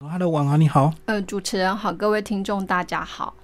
Hello，广华你好。呃，主持人好，各位听众大家好。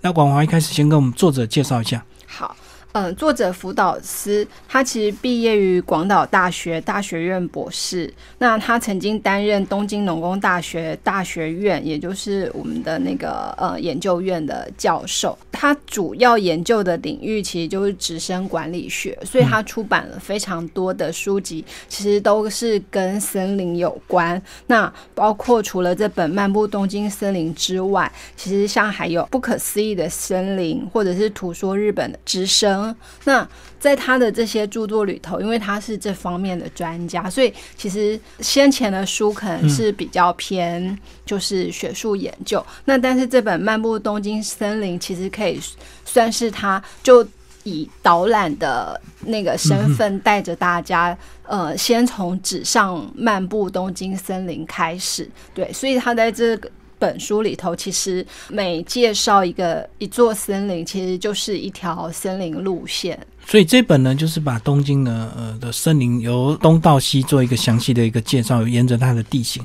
那广华一开始先跟我们作者介绍一下。好。嗯，作者福岛司，他其实毕业于广岛大学大学院博士。那他曾经担任东京农工大学大学院，也就是我们的那个呃研究院的教授。他主要研究的领域其实就是直升管理学，所以他出版了非常多的书籍，其实都是跟森林有关。那包括除了这本《漫步东京森林》之外，其实像还有《不可思议的森林》，或者是《图说日本的直升》。那在他的这些著作里头，因为他是这方面的专家，所以其实先前的书可能是比较偏就是学术研究。那但是这本《漫步东京森林》其实可以算是他就以导览的那个身份带着大家，呃，先从纸上漫步东京森林开始。对，所以他在这个。本书里头，其实每介绍一个一座森林，其实就是一条森林路线。所以这本呢，就是把东京呢呃的森林由东到西做一个详细的一个介绍，沿着它的地形。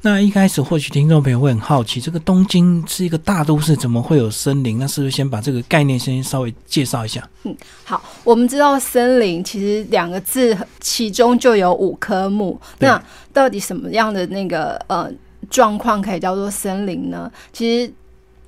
那一开始或许听众朋友会很好奇，这个东京是一个大都市，怎么会有森林？那是不是先把这个概念先稍微介绍一下？嗯，好，我们知道森林其实两个字，其中就有五棵木。那到底什么样的那个呃？状况可以叫做森林呢？其实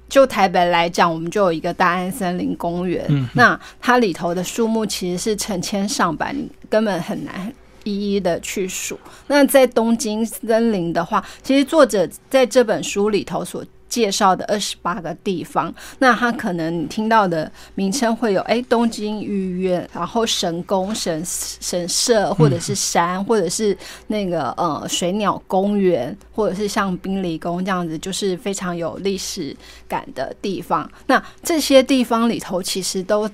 就台北来讲，我们就有一个大安森林公园。那它里头的树木其实是成千上百，你根本很难一一的去数。那在东京森林的话，其实作者在这本书里头所介绍的二十八个地方，那它可能你听到的名称会有，哎，东京御苑，然后神宫、神神社，或者是山，或者是那个呃水鸟公园，或者是像冰离宫这样子，就是非常有历史感的地方。那这些地方里头，其实都。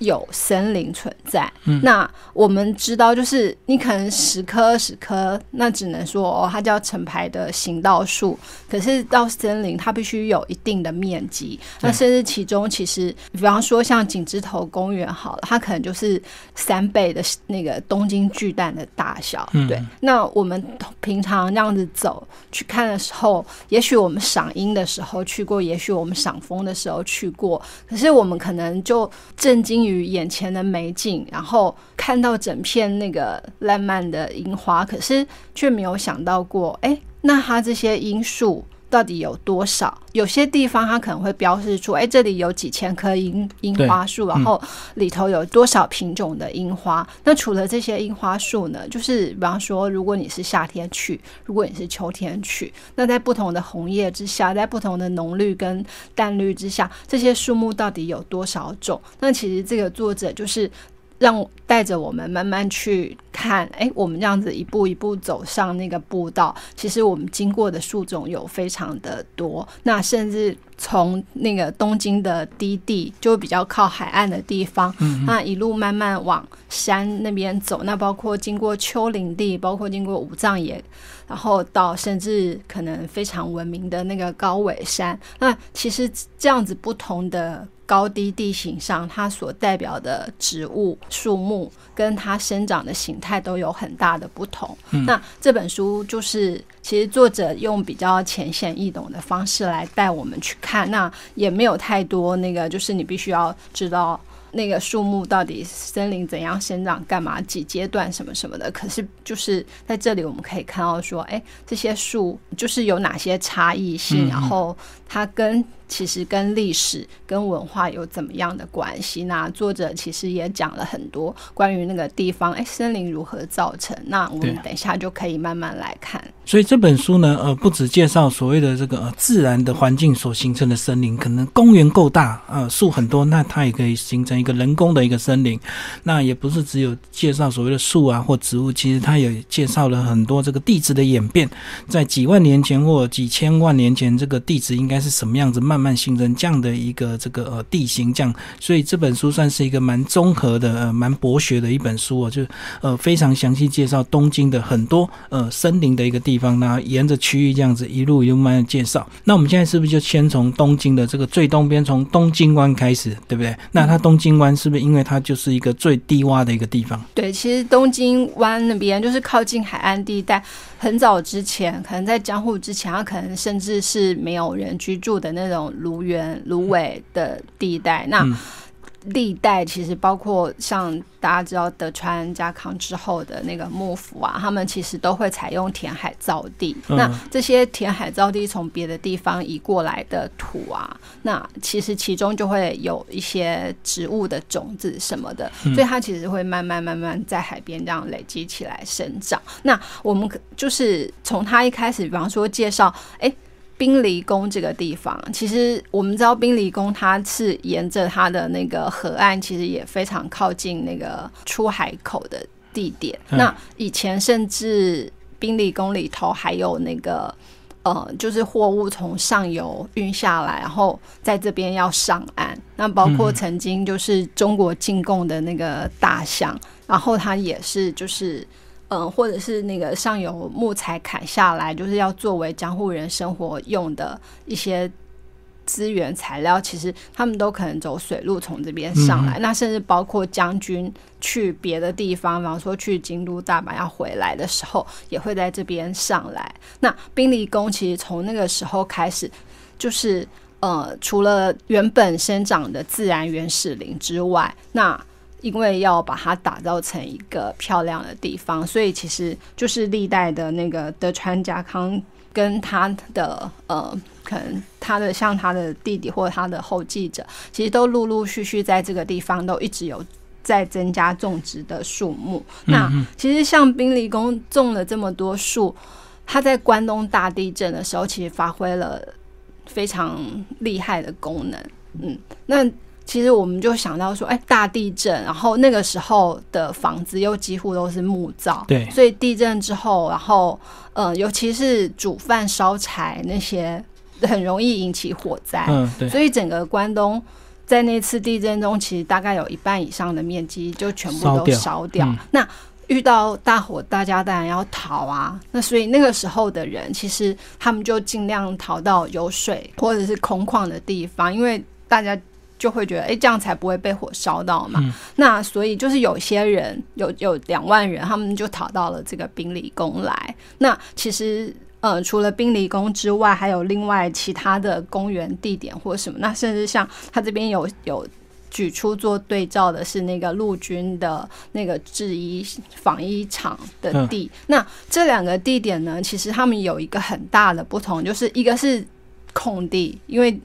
有森林存在，那我们知道，就是你可能十棵十棵，那只能说哦，它叫成排的行道树。可是到森林，它必须有一定的面积，那甚至其中其实，比方说像景之头公园好了，它可能就是三倍的那个东京巨蛋的大小。对，那我们平常这样子走去看的时候，也许我们赏樱的时候去过，也许我们赏枫的时候去过，可是我们可能就震惊于。于眼前的美景，然后看到整片那个烂漫的樱花，可是却没有想到过，哎，那它这些因素。到底有多少？有些地方它可能会标示出，哎，这里有几千棵樱樱花树，然后里头有多少品种的樱花。那除了这些樱花树呢？就是比方说，如果你是夏天去，如果你是秋天去，那在不同的红叶之下，在不同的浓绿跟淡绿之下，这些树木到底有多少种？那其实这个作者就是。让带着我们慢慢去看，哎，我们这样子一步一步走上那个步道，其实我们经过的树种有非常的多。那甚至从那个东京的低地，就比较靠海岸的地方，那一路慢慢往山那边走，那包括经过丘陵地，包括经过五藏野，然后到甚至可能非常闻名的那个高尾山。那其实这样子不同的。高低地形上，它所代表的植物、树木跟它生长的形态都有很大的不同。那这本书就是，其实作者用比较浅显易懂的方式来带我们去看，那也没有太多那个，就是你必须要知道。那个树木到底森林怎样生长，干嘛几阶段什么什么的？可是就是在这里我们可以看到说，哎，这些树就是有哪些差异性，然后它跟其实跟历史跟文化有怎么样的关系？那作者其实也讲了很多关于那个地方，哎，森林如何造成？那我们等一下就可以慢慢来看。所以这本书呢，呃，不只介绍所谓的这个呃自然的环境所形成的森林，可能公园够大，呃，树很多，那它也可以形成一个人工的一个森林。那也不是只有介绍所谓的树啊或植物，其实它也介绍了很多这个地质的演变，在几万年前或几千万年前，这个地质应该是什么样子，慢慢形成这样的一个这个呃地形这样。所以这本书算是一个蛮综合的、呃蛮博学的一本书哦，就呃非常详细介绍东京的很多呃森林的一个地。方，那沿着区域这样子一路一路慢慢介绍。那我们现在是不是就先从东京的这个最东边，从东京湾开始，对不对？那它东京湾是不是因为它就是一个最低洼的一个地方？对，其实东京湾那边就是靠近海岸地带，很早之前，可能在江户之前，它可能甚至是没有人居住的那种芦园、芦苇的地带。那历代其实包括像大家知道德川家康之后的那个幕府啊，他们其实都会采用填海造地。那这些填海造地从别的地方移过来的土啊，那其实其中就会有一些植物的种子什么的，所以它其实会慢慢慢慢在海边这样累积起来生长。那我们就是从他一开始，比方说介绍，哎。冰离宫这个地方，其实我们知道冰离宫它是沿着它的那个河岸，其实也非常靠近那个出海口的地点。那以前甚至冰离宫里头还有那个呃，就是货物从上游运下来，然后在这边要上岸。那包括曾经就是中国进贡的那个大象，然后它也是就是。嗯，或者是那个上游木材砍下来，就是要作为江户人生活用的一些资源材料，其实他们都可能走水路从这边上来。那甚至包括将军去别的地方，比方说去京都、大阪要回来的时候，也会在这边上来。那兵离宫其实从那个时候开始，就是呃，除了原本生长的自然原始林之外，那因为要把它打造成一个漂亮的地方，所以其实就是历代的那个德川家康跟他的呃，可能他的像他的弟弟或者他的后继者，其实都陆陆续续在这个地方都一直有在增加种植的树木。那其实像冰离宫种了这么多树，它在关东大地震的时候，其实发挥了非常厉害的功能。嗯，那。其实我们就想到说，哎，大地震，然后那个时候的房子又几乎都是木造，对，所以地震之后，然后，呃，尤其是煮饭烧柴那些，很容易引起火灾，嗯，对，所以整个关东在那次地震中，其实大概有一半以上的面积就全部都烧掉。那遇到大火，大家当然要逃啊。那所以那个时候的人，其实他们就尽量逃到有水或者是空旷的地方，因为大家。就会觉得，哎，这样才不会被火烧到嘛。那所以就是有些人有有两万人，他们就逃到了这个冰理宫来。那其实，呃，除了冰离宫之外，还有另外其他的公园地点或什么。那甚至像他这边有有举出做对照的是那个陆军的那个制衣纺衣厂的地。那这两个地点呢，其实他们有一个很大的不同，就是一个是空地，因为。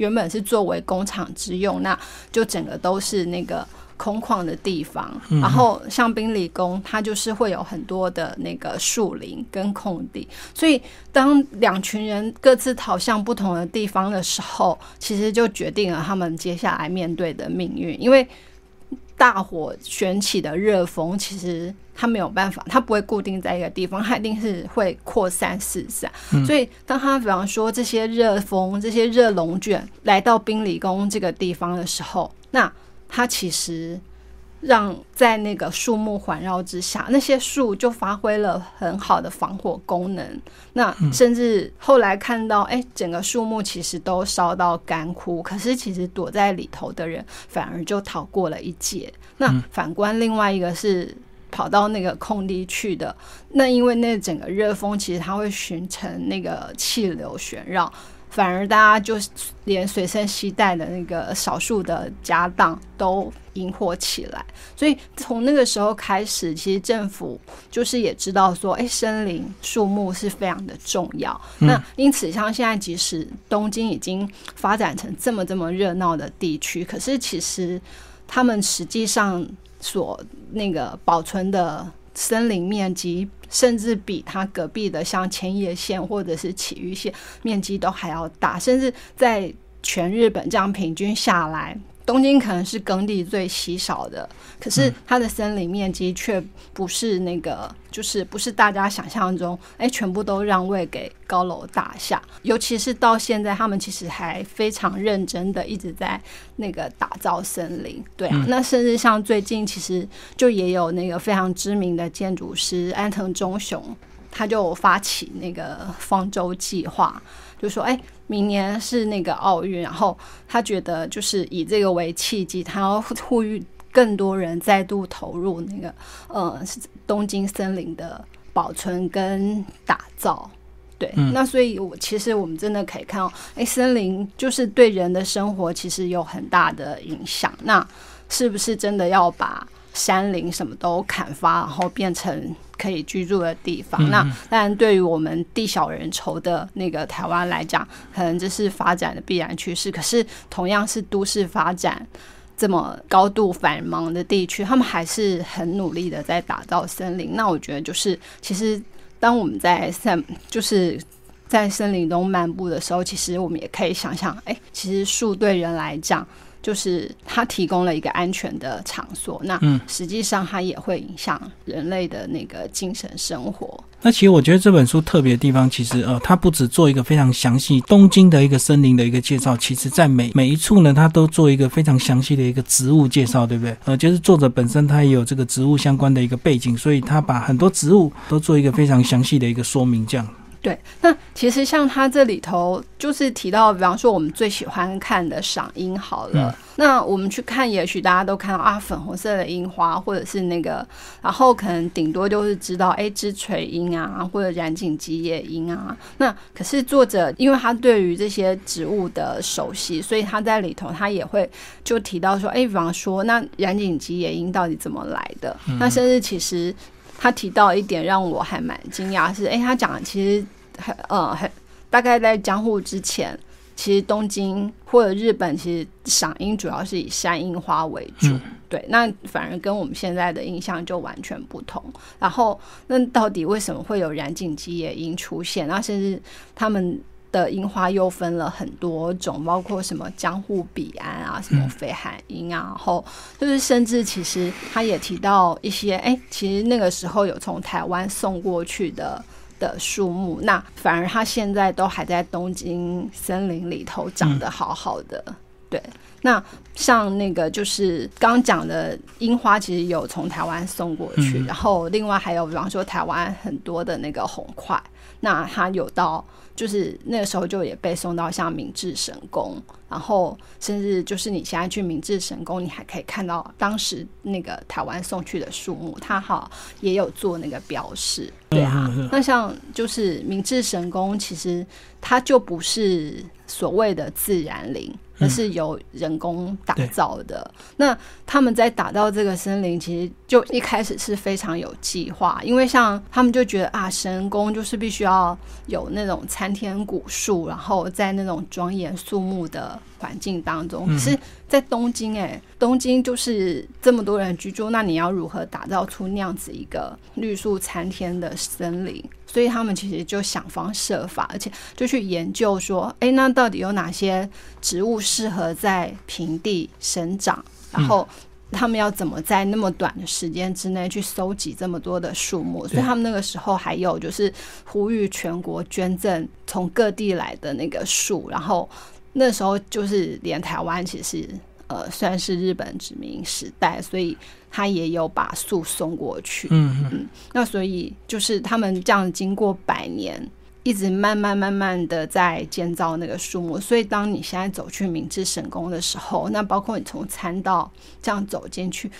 原本是作为工厂之用，那就整个都是那个空旷的地方。然后像宾理宫，它就是会有很多的那个树林跟空地。所以当两群人各自逃向不同的地方的时候，其实就决定了他们接下来面对的命运。因为大火卷起的热风，其实它没有办法，它不会固定在一个地方，它一定是会扩散四散。所以，当它比方说这些热风、这些热龙卷来到冰理宫这个地方的时候，那它其实。让在那个树木环绕之下，那些树就发挥了很好的防火功能。那甚至后来看到，哎，整个树木其实都烧到干枯，可是其实躲在里头的人反而就逃过了一劫。那反观另外一个是跑到那个空地去的，那因为那整个热风其实它会形成那个气流旋绕。反而大家就连随身携带的那个少数的家当都引火起来，所以从那个时候开始，其实政府就是也知道说，哎，森林树木是非常的重要。那因此，像现在即使东京已经发展成这么这么热闹的地区，可是其实他们实际上所那个保存的森林面积。甚至比它隔壁的像千叶县或者是埼玉县面积都还要大，甚至在全日本这样平均下来。东京可能是耕地最稀少的，可是它的森林面积却不是那个，就是不是大家想象中，哎，全部都让位给高楼大厦。尤其是到现在，他们其实还非常认真的一直在那个打造森林。对啊，那甚至像最近，其实就也有那个非常知名的建筑师安藤忠雄。他就发起那个方舟计划，就说：“哎，明年是那个奥运，然后他觉得就是以这个为契机，他要呼吁更多人再度投入那个呃东京森林的保存跟打造。”对，那所以，我其实我们真的可以看到，哎，森林就是对人的生活其实有很大的影响。那是不是真的要把山林什么都砍伐，然后变成可以居住的地方？那当然，对于我们地小人稠的那个台湾来讲，可能这是发展的必然趋势。可是，同样是都市发展这么高度繁忙的地区，他们还是很努力的在打造森林。那我觉得，就是其实。当我们在森，就是在森林中漫步的时候，其实我们也可以想想，哎，其实树对人来讲，就是它提供了一个安全的场所。那实际上它也会影响人类的那个精神生活。那其实我觉得这本书特别的地方，其实呃，它不止做一个非常详细东京的一个森林的一个介绍，其实在每每一处呢，它都做一个非常详细的一个植物介绍，对不对？呃，就是作者本身他也有这个植物相关的一个背景，所以他把很多植物都做一个非常详细的一个说明，这样。对，那其实像他这里头就是提到，比方说我们最喜欢看的赏樱好了，那我们去看，也许大家都看到啊粉红色的樱花，或者是那个，然后可能顶多就是知道哎枝垂樱啊，或者染井吉野樱啊。那可是作者因为他对于这些植物的熟悉，所以他在里头他也会就提到说，哎，比方说那染井吉野樱到底怎么来的？那甚至其实。他提到一点让我还蛮惊讶，是哎，他讲其实很呃很大概在江户之前，其实东京或者日本其实赏樱主要是以山樱花为主，对，那反而跟我们现在的印象就完全不同。然后那到底为什么会有染井吉野樱出现？那甚至他们。的樱花又分了很多种，包括什么江户彼岸啊，什么绯海樱啊，然后就是甚至其实他也提到一些，哎，其实那个时候有从台湾送过去的的树木，那反而它现在都还在东京森林里头长得好好的。对，那像那个就是刚讲的樱花，其实有从台湾送过去，然后另外还有比方说台湾很多的那个红块，那它有到。就是那个时候就也被送到像明治神宫，然后甚至就是你现在去明治神宫，你还可以看到当时那个台湾送去的树木，它好也有做那个标示，对啊。那像就是明治神宫，其实它就不是所谓的自然林。而是由人工打造的。那他们在打造这个森林，其实就一开始是非常有计划，因为像他们就觉得啊，神宫就是必须要有那种参天古树，然后在那种庄严肃穆的环境当中。可是，在东京，哎，东京就是这么多人居住，那你要如何打造出那样子一个绿树参天的森林？所以他们其实就想方设法，而且就去研究说，哎，那到底有哪些植物适合在平地生长？然后他们要怎么在那么短的时间之内去收集这么多的树木？所以他们那个时候还有就是呼吁全国捐赠从各地来的那个树，然后那时候就是连台湾其实。呃，算是日本殖民时代，所以他也有把树送过去。嗯嗯，那所以就是他们这样经过百年，一直慢慢慢慢的在建造那个树木。所以当你现在走去明治神宫的时候，那包括你从参道这样走进去。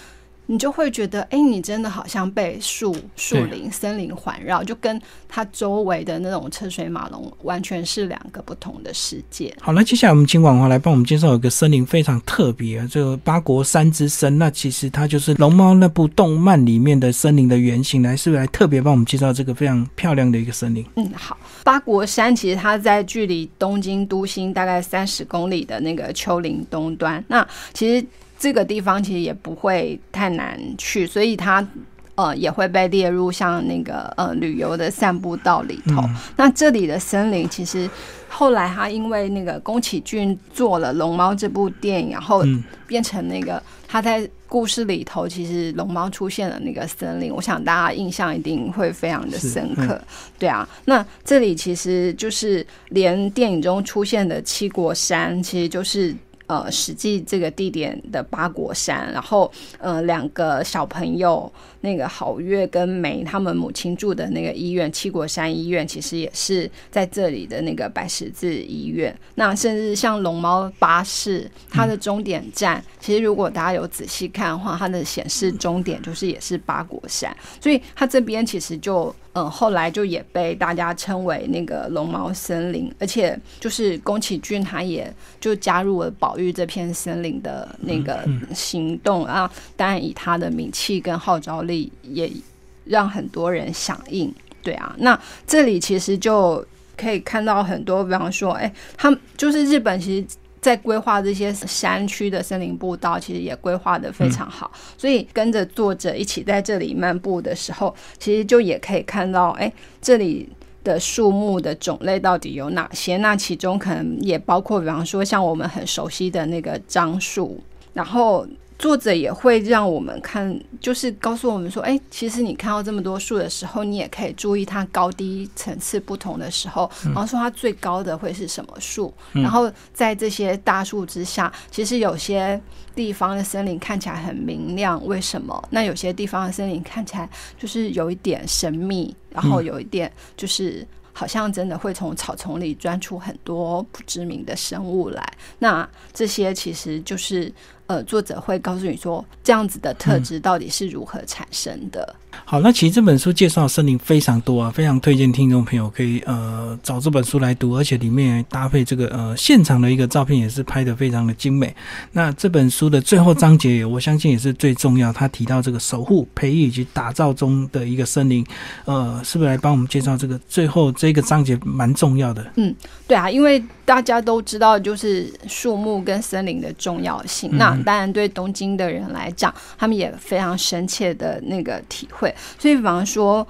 你就会觉得，哎，你真的好像被树、树林、森林环绕，就跟它周围的那种车水马龙完全是两个不同的世界。好，那接下来我们请广华来帮我们介绍一个森林非常特别，这个八国山之森。那其实它就是龙猫那部动漫里面的森林的原型。来，是不是来特别帮我们介绍这个非常漂亮的一个森林？嗯，好，八国山其实它在距离东京都心大概三十公里的那个丘陵东端。那其实。这个地方其实也不会太难去，所以它呃也会被列入像那个呃旅游的散步道里头。那这里的森林其实后来他因为那个宫崎骏做了《龙猫》这部电影，然后变成那个他在故事里头其实龙猫出现了那个森林，我想大家印象一定会非常的深刻。对啊，那这里其实就是连电影中出现的七国山，其实就是。呃实际这个地点的八国山，然后呃两个小朋友那个好月跟梅他们母亲住的那个医院七国山医院，其实也是在这里的那个白十字医院。那甚至像龙猫巴士，它的终点站，其实如果大家有仔细看的话，它的显示终点就是也是八国山，所以它这边其实就。嗯，后来就也被大家称为那个龙猫森林，而且就是宫崎骏他也就加入了保育这片森林的那个行动啊。当然，以他的名气跟号召力，也让很多人响应。对啊，那这里其实就可以看到很多，比方说，哎，他们就是日本其实。在规划这些山区的森林步道，其实也规划的非常好。所以跟着作者一起在这里漫步的时候，其实就也可以看到，哎，这里的树木的种类到底有哪些？那其中可能也包括，比方说像我们很熟悉的那个樟树，然后。作者也会让我们看，就是告诉我们说，哎，其实你看到这么多树的时候，你也可以注意它高低层次不同的时候，然后说它最高的会是什么树，然后在这些大树之下，其实有些地方的森林看起来很明亮，为什么？那有些地方的森林看起来就是有一点神秘，然后有一点就是好像真的会从草丛里钻出很多不知名的生物来，那这些其实就是。呃，作者会告诉你说，这样子的特质到底是如何产生的。好，那其实这本书介绍森林非常多啊，非常推荐听众朋友可以呃找这本书来读，而且里面搭配这个呃现场的一个照片也是拍的非常的精美。那这本书的最后章节，我相信也是最重要，他提到这个守护、培育以及打造中的一个森林，呃，是不是来帮我们介绍这个最后这个章节蛮重要的？嗯，对啊，因为大家都知道就是树木跟森林的重要性，那。当然，对东京的人来讲，他们也非常深切的那个体会。所以，比方说，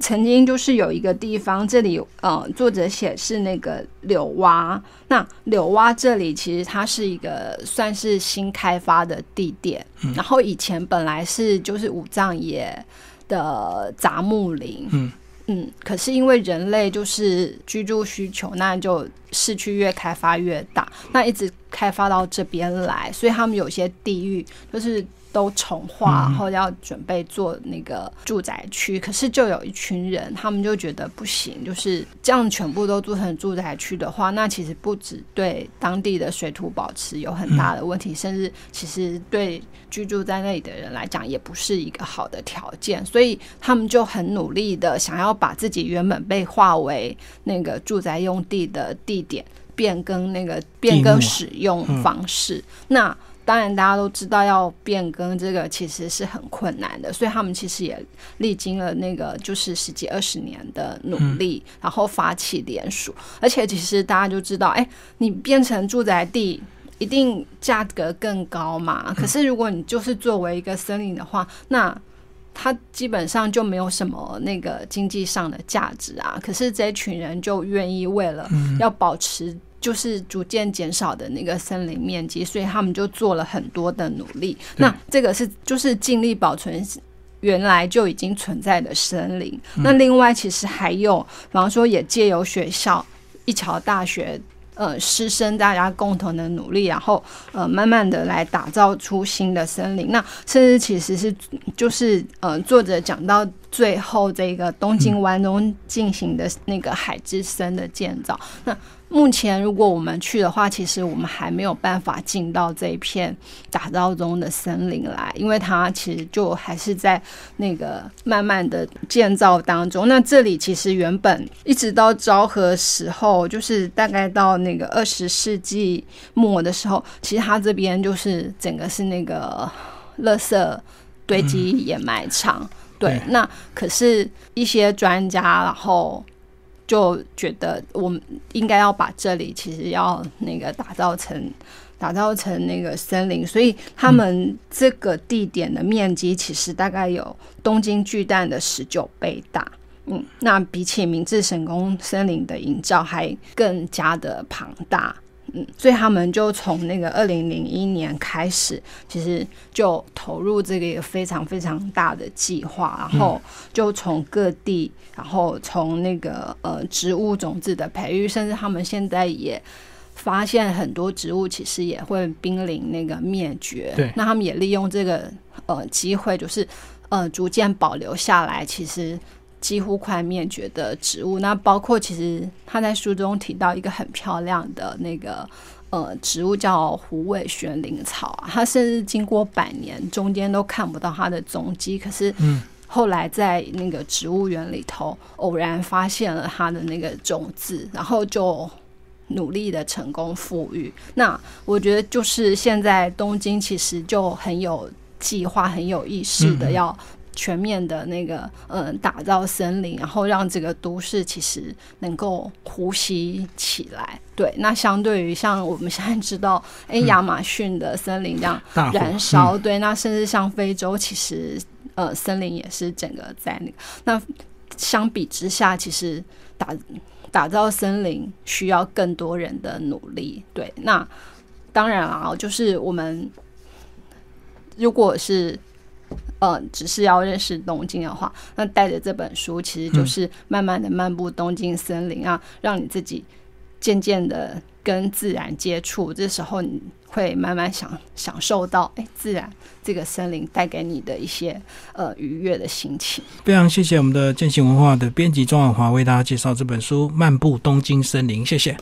曾经就是有一个地方，这里呃，作者写是那个柳洼。那柳洼这里其实它是一个算是新开发的地点，然后以前本来是就是五藏野的杂木林。嗯。嗯，可是因为人类就是居住需求，那就市区越开发越大，那一直开发到这边来，所以他们有些地域就是。都重化，然后要准备做那个住宅区，可是就有一群人，他们就觉得不行，就是这样全部都做成住宅区的话，那其实不止对当地的水土保持有很大的问题，甚至其实对居住在那里的人来讲，也不是一个好的条件，所以他们就很努力的想要把自己原本被划为那个住宅用地的地点变更那个变更使用方式，那。当然，大家都知道要变更这个其实是很困难的，所以他们其实也历经了那个就是十几二十年的努力，然后发起联署。而且其实大家就知道，哎，你变成住宅地，一定价格更高嘛。可是如果你就是作为一个森林的话，那它基本上就没有什么那个经济上的价值啊。可是这群人就愿意为了要保持。就是逐渐减少的那个森林面积，所以他们就做了很多的努力。那这个是就是尽力保存原来就已经存在的森林。那另外其实还有，比方说也借由学校一桥大学呃师生大家共同的努力，然后呃慢慢的来打造出新的森林。那甚至其实是就是呃作者讲到最后这个东京湾中进行的那个海之森的建造，那。目前，如果我们去的话，其实我们还没有办法进到这一片打造中的森林来，因为它其实就还是在那个慢慢的建造当中。那这里其实原本一直到昭和时候，就是大概到那个二十世纪末的时候，其实它这边就是整个是那个垃圾堆积掩埋场。对，那可是一些专家，然后。就觉得我们应该要把这里其实要那个打造成打造成那个森林，所以他们这个地点的面积其实大概有东京巨蛋的十九倍大。嗯，那比起明治神宫森林的营造还更加的庞大。嗯，所以他们就从那个二零零一年开始，其实就投入这个非常非常大的计划，然后就从各地，然后从那个呃植物种子的培育，甚至他们现在也发现很多植物其实也会濒临那个灭绝。对那他们也利用这个呃机会，就是呃逐渐保留下来，其实几乎快灭绝的植物。那包括其实他在书中提到一个很漂亮的那个呃植物叫虎尾悬铃草啊，它甚至经过百年，中间都看不到它的踪迹，可是嗯。后来在那个植物园里头偶然发现了它的那个种子，然后就努力的成功富裕。那我觉得就是现在东京其实就很有计划、很有意识的要全面的那个嗯打造森林，然后让这个都市其实能够呼吸起来。对，那相对于像我们现在知道，哎，亚马逊的森林这样燃烧，对，那甚至像非洲，其实呃森林也是整个在那个。那相比之下，其实打打造森林需要更多人的努力。对，那当然啊，就是我们如果是。呃，只是要认识东京的话，那带着这本书，其实就是慢慢的漫步东京森林啊，让你自己渐渐的跟自然接触，这时候你会慢慢享享受到，哎，自然这个森林带给你的一些呃愉悦的心情。非常谢谢我们的践行文化的编辑庄婉华为大家介绍这本书《漫步东京森林》，谢谢。